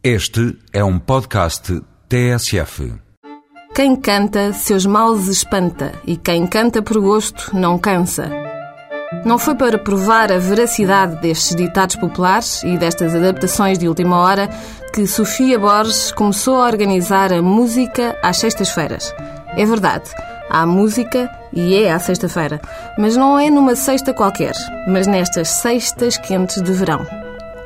Este é um podcast TSF. Quem canta, seus males espanta, e quem canta por gosto não cansa. Não foi para provar a veracidade destes ditados populares e destas adaptações de última hora que Sofia Borges começou a organizar a música às sextas-feiras. É verdade, há música e é à sexta-feira, mas não é numa sexta qualquer, mas nestas sextas quentes de verão.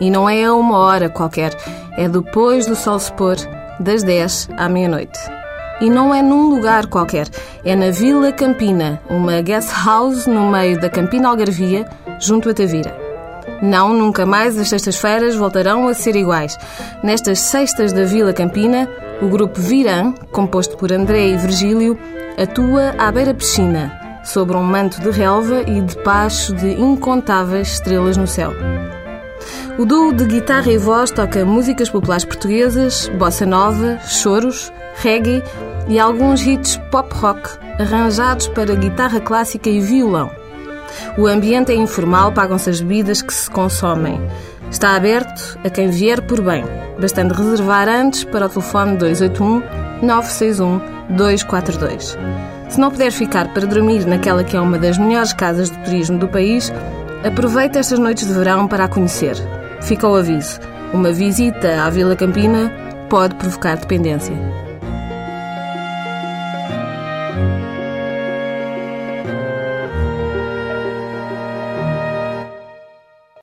E não é a uma hora qualquer, é depois do sol se pôr, das 10 à meia-noite. E não é num lugar qualquer, é na Vila Campina, uma guest house no meio da Campina Algarvia, junto a Tavira. Não, nunca mais as sextas-feiras voltarão a ser iguais. Nestas sextas da Vila Campina, o grupo Virã, composto por André e Virgílio, atua à beira-piscina, sobre um manto de relva e debaixo de incontáveis estrelas no céu. O duo de guitarra e voz toca músicas populares portuguesas, bossa nova, choros, reggae e alguns hits pop rock arranjados para guitarra clássica e violão. O ambiente é informal, pagam-se as bebidas que se consomem. Está aberto a quem vier por bem, bastando reservar antes para o telefone 281 961 242. Se não puder ficar para dormir naquela que é uma das melhores casas de turismo do país, aproveite estas noites de verão para a conhecer. Fica o aviso: uma visita à Vila Campina pode provocar dependência.